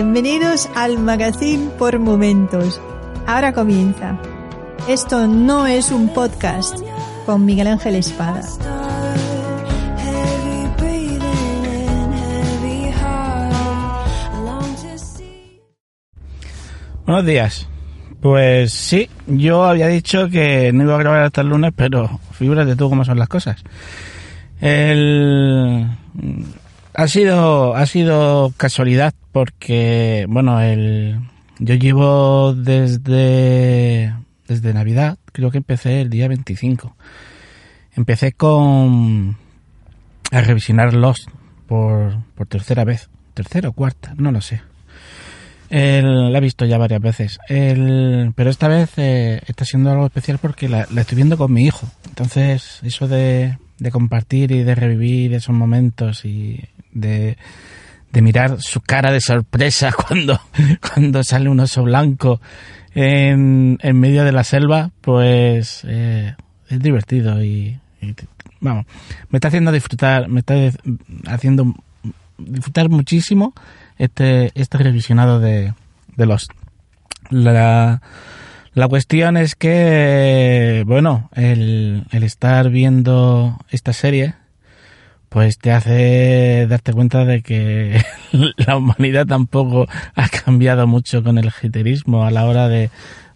Bienvenidos al Magazine por Momentos. Ahora comienza. Esto no es un podcast con Miguel Ángel Espada. Buenos días. Pues sí, yo había dicho que no iba a grabar hasta el lunes, pero figúrate tú cómo son las cosas. El... Ha sido, ha sido casualidad porque, bueno, el, yo llevo desde, desde Navidad, creo que empecé el día 25. Empecé con a revisionar Lost por, por tercera vez, tercera o cuarta, no lo sé. La he visto ya varias veces. El, pero esta vez eh, está siendo algo especial porque la, la, estoy viendo con mi hijo. Entonces, eso de, de compartir y de revivir esos momentos y de, de mirar su cara de sorpresa cuando, cuando sale un oso blanco en, en medio de la selva, pues eh, es divertido y, y, vamos, me está haciendo disfrutar, me está haciendo disfrutar muchísimo este, este revisionado de, de los la, la cuestión es que, bueno, el, el estar viendo esta serie, pues te hace darte cuenta de que la humanidad tampoco ha cambiado mucho con el giterismo a la hora de,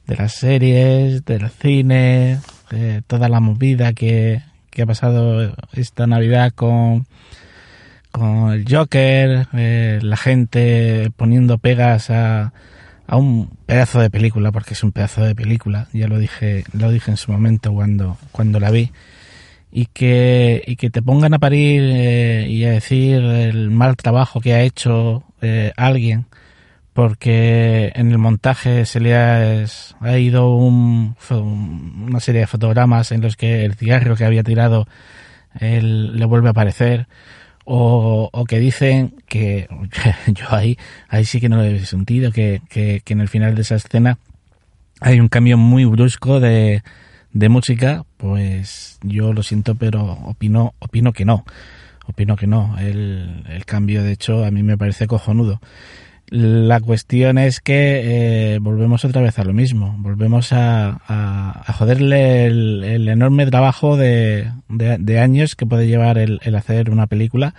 de las series, del cine, de toda la movida que, que ha pasado esta Navidad con, con el Joker, eh, la gente poniendo pegas a, a un pedazo de película, porque es un pedazo de película, ya lo dije, lo dije en su momento cuando, cuando la vi y que, y que te pongan a parir eh, y a decir el mal trabajo que ha hecho eh, alguien porque en el montaje se le ha, ha ido un, una serie de fotogramas en los que el cigarro que había tirado él, le vuelve a aparecer o, o que dicen que yo ahí ahí sí que no lo he sentido que, que, que en el final de esa escena hay un cambio muy brusco de, de música, pues yo lo siento, pero opino, opino que no. Opino que no. El, cambio, de hecho, a mí me parece cojonudo. La cuestión es que eh, volvemos otra vez a lo mismo. Volvemos a, joderle el, enorme trabajo de, de, años que puede llevar el, hacer una película.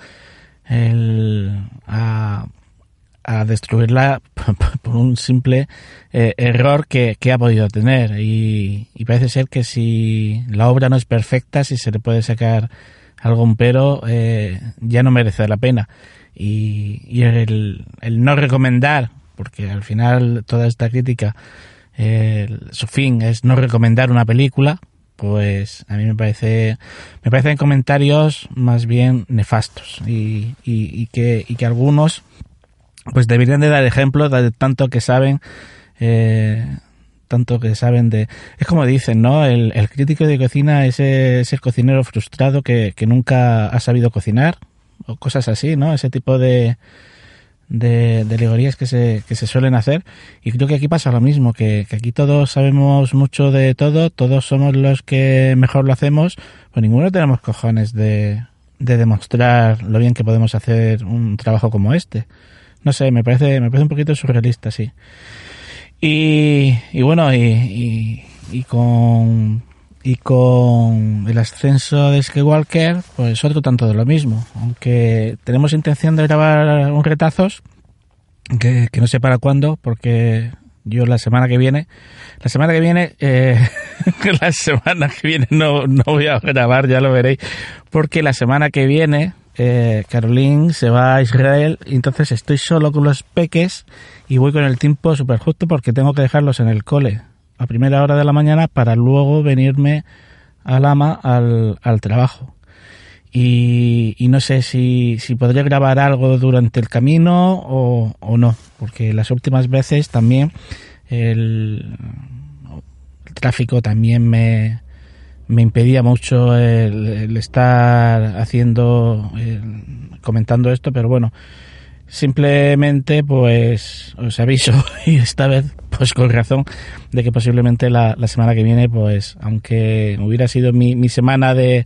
El, a destruirla por un simple eh, error que, que, ha podido tener y, parece ser que si la obra no es perfecta, si se le puede sacar algún pero, eh, ya no merece la pena. Y, el, el, no recomendar, porque al final toda esta crítica, eh, su fin es no recomendar una película, pues a mí me parece me parecen comentarios más bien nefastos y, y, que, y que algunos pues deberían de dar ejemplo de tanto que saben eh, tanto que saben de es como dicen no el, el crítico de cocina es, es el cocinero frustrado que, que, nunca ha sabido cocinar o cosas así no ese tipo de de, de alegorías que se, que se suelen hacer. Y creo que aquí pasa lo mismo que, que aquí todos sabemos mucho de todo todos somos los que mejor lo hacemos pues ninguno tenemos cojones de, de demostrar lo bien que podemos hacer un trabajo como este no sé, me parece, me parece un poquito surrealista, sí. Y, y bueno, y, y, con y con el ascenso de Skywalker, pues otro tanto de lo mismo. Aunque tenemos intención de grabar un retazos, que, que no sé para cuándo, porque yo la semana que viene, la semana que viene, eh, la semana que viene no, no voy a grabar, ya lo veréis, porque la semana que viene, eh, Caroline se va a Israel entonces estoy solo con los peques y voy con el tiempo súper justo porque tengo que dejarlos en el cole a primera hora de la mañana para luego venirme a Lama al, al trabajo. Y, y, no sé si, si podré grabar algo durante el camino o, o no, porque las últimas veces también el tráfico también me, me impedía mucho el, estar haciendo, el, comentando esto, pero bueno, simplemente pues os aviso y esta vez pues con razón de que posiblemente la, la semana que viene pues aunque hubiera sido mi, mi semana de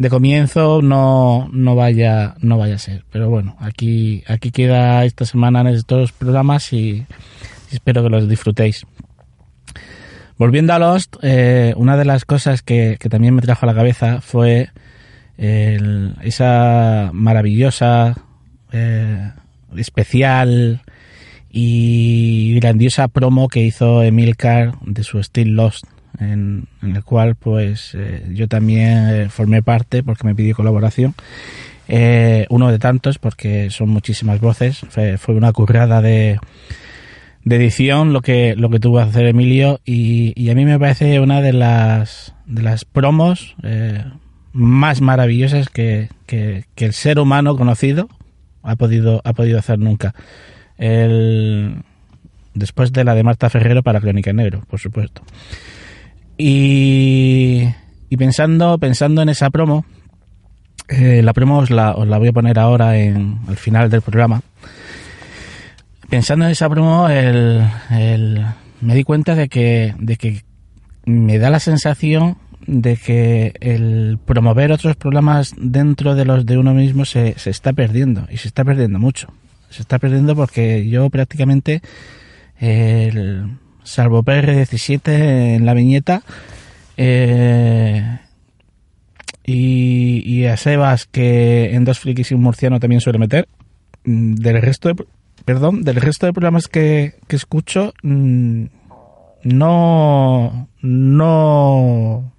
de comienzo no, no vaya no vaya a ser. Pero bueno, aquí, aquí queda esta semana en estos programas y espero que los disfrutéis. Volviendo a Lost, eh, una de las cosas que, que, también me trajo a la cabeza fue esa maravillosa, eh, especial y grandiosa promo que hizo Emilcar de su Still Lost en, en el cual pues eh, yo también eh, formé parte porque me pidió colaboración. Eh, uno de tantos porque son muchísimas voces. Fue, fue una currada de, de, edición lo que, lo que tuvo que hacer Emilio y, y, a mí me parece una de las, de las promos eh, más maravillosas que, que, que, el ser humano conocido ha podido, ha podido hacer nunca. El, después de la de Marta Ferrero para Crónica Negro, por supuesto. Y, y pensando, pensando en esa promo, eh, la promo os la, os la, voy a poner ahora en, al final del programa. Pensando en esa promo, el, me di cuenta de que, de que me da la sensación de que el promover otros programas dentro de los de uno mismo se, se está perdiendo y se está perdiendo mucho. Se está perdiendo porque yo prácticamente el, salvo PR17 en la viñeta. Eh, y, y, a Sebas, que en dos frikis y un murciano también suele meter. Mm, del resto de, perdón, del resto de programas que, que escucho, mm, no, no,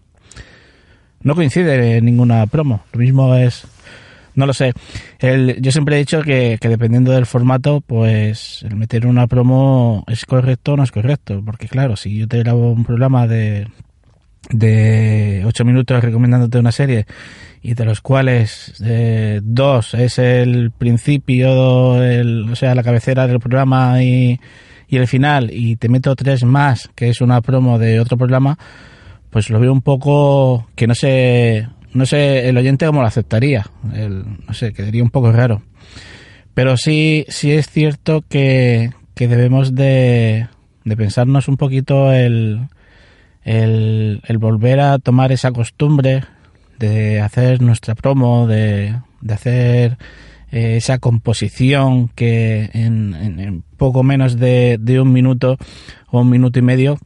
no coincide ninguna promo. Lo mismo es no lo sé. Yo siempre he dicho que, que, dependiendo del formato, pues el meter una promo es correcto o no es correcto. Porque claro, si yo te grabo un programa de de ocho minutos recomendándote una serie y de los cuales eh, dos es el principio, el, o sea, la cabecera del programa y, y el final, y te meto tres más, que es una promo de otro programa, pues lo veo un poco que no sé, no sé el oyente cómo lo aceptaría, el, no sé, quedaría un poco raro. Pero sí, sí es cierto que, que debemos de, de pensarnos un poquito el, el, el volver a tomar esa costumbre de hacer nuestra promo, de, de hacer eh, esa composición que en, en, en poco menos de, de, un minuto o un minuto y medio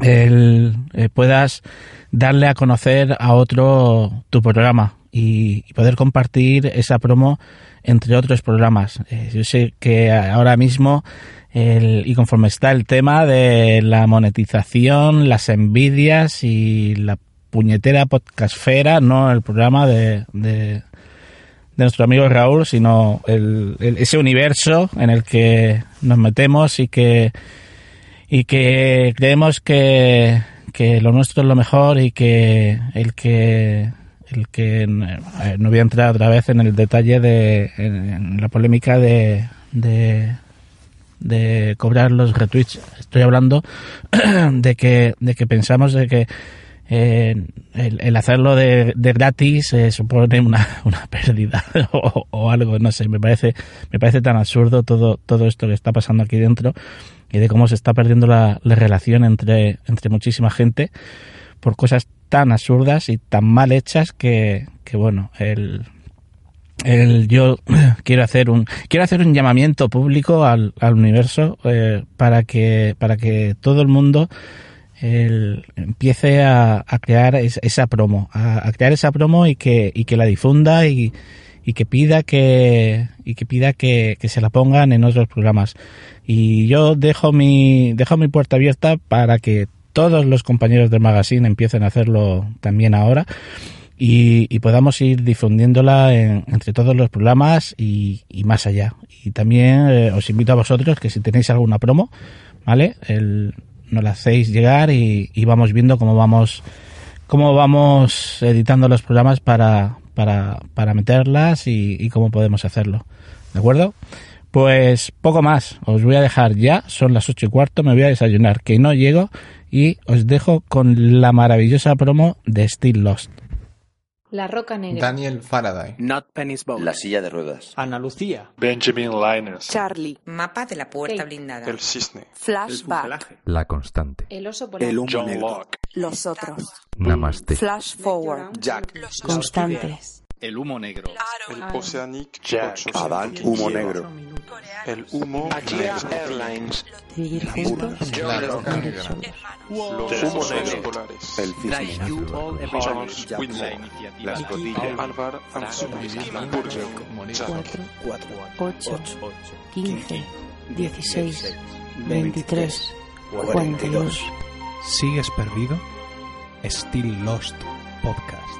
el, eh, puedas darle a conocer a otro tu programa y, y, poder compartir esa promo entre otros programas. Eh, yo sé que ahora mismo el, y conforme está el tema de la monetización, las envidias y la puñetera podcastfera, no el programa de, de, de nuestro amigo Raúl, sino el, el, ese universo en el que nos metemos y que y que creemos que, que lo nuestro es lo mejor y que el que el que no voy a entrar otra vez en el detalle de en, la polémica de, de de cobrar los retweets. Estoy hablando de que de que pensamos de que eh, el, hacerlo de, de gratis eh, supone una, una pérdida o, o, algo no sé me parece me parece tan absurdo todo todo esto que está pasando aquí dentro y de cómo se está perdiendo la, la relación entre, entre muchísima gente por cosas tan absurdas y tan mal hechas que, que bueno, el, el, yo quiero hacer un quiero hacer un llamamiento público al, al universo eh, para que para que todo el mundo el, empiece a, a crear es, esa promo a, a, crear esa promo y que y que la difunda y, y que pida que y que pida que, que se la pongan en otros programas y yo dejo mi dejo mi puerta abierta para que todos los compañeros del magazine empiecen a hacerlo también ahora y, podamos ir difundiéndola entre todos los programas y, más allá. Y también eh, os invito a vosotros que si tenéis alguna promo, ¿vale? El, nos la hacéis llegar y, vamos viendo cómo vamos cómo vamos editando los programas para, para, para meterlas y, y cómo podemos hacerlo. ¿De acuerdo? Pues poco más, os voy a dejar ya, son las ocho y cuarto, me voy a desayunar, que no llego y os dejo con la maravillosa promo de Still Lost. La Roca Negra. Daniel Faraday. Not Penny's Boat. La Silla de Ruedas. Ana Lucía. Benjamin Linus. Charlie. Mapa de la Puerta Blindada. El Cisne. Flashback. La Constante. El Oso Polar. El Humo John Negro. Locke. Los Otros. Namaste. Flash Forward. Jack. Constantes. El Humo Negro. El Oceanic Jack. Adán. Humo Negro. El Humo Airlines. Roca Negra. Los Humos Polares. El Cisne. Charles Winley. La Escotilla. Álvaro Burger. 4, 8, 15, 16, 23, 42. ¿Sigues perdido? Still Lost Podcast.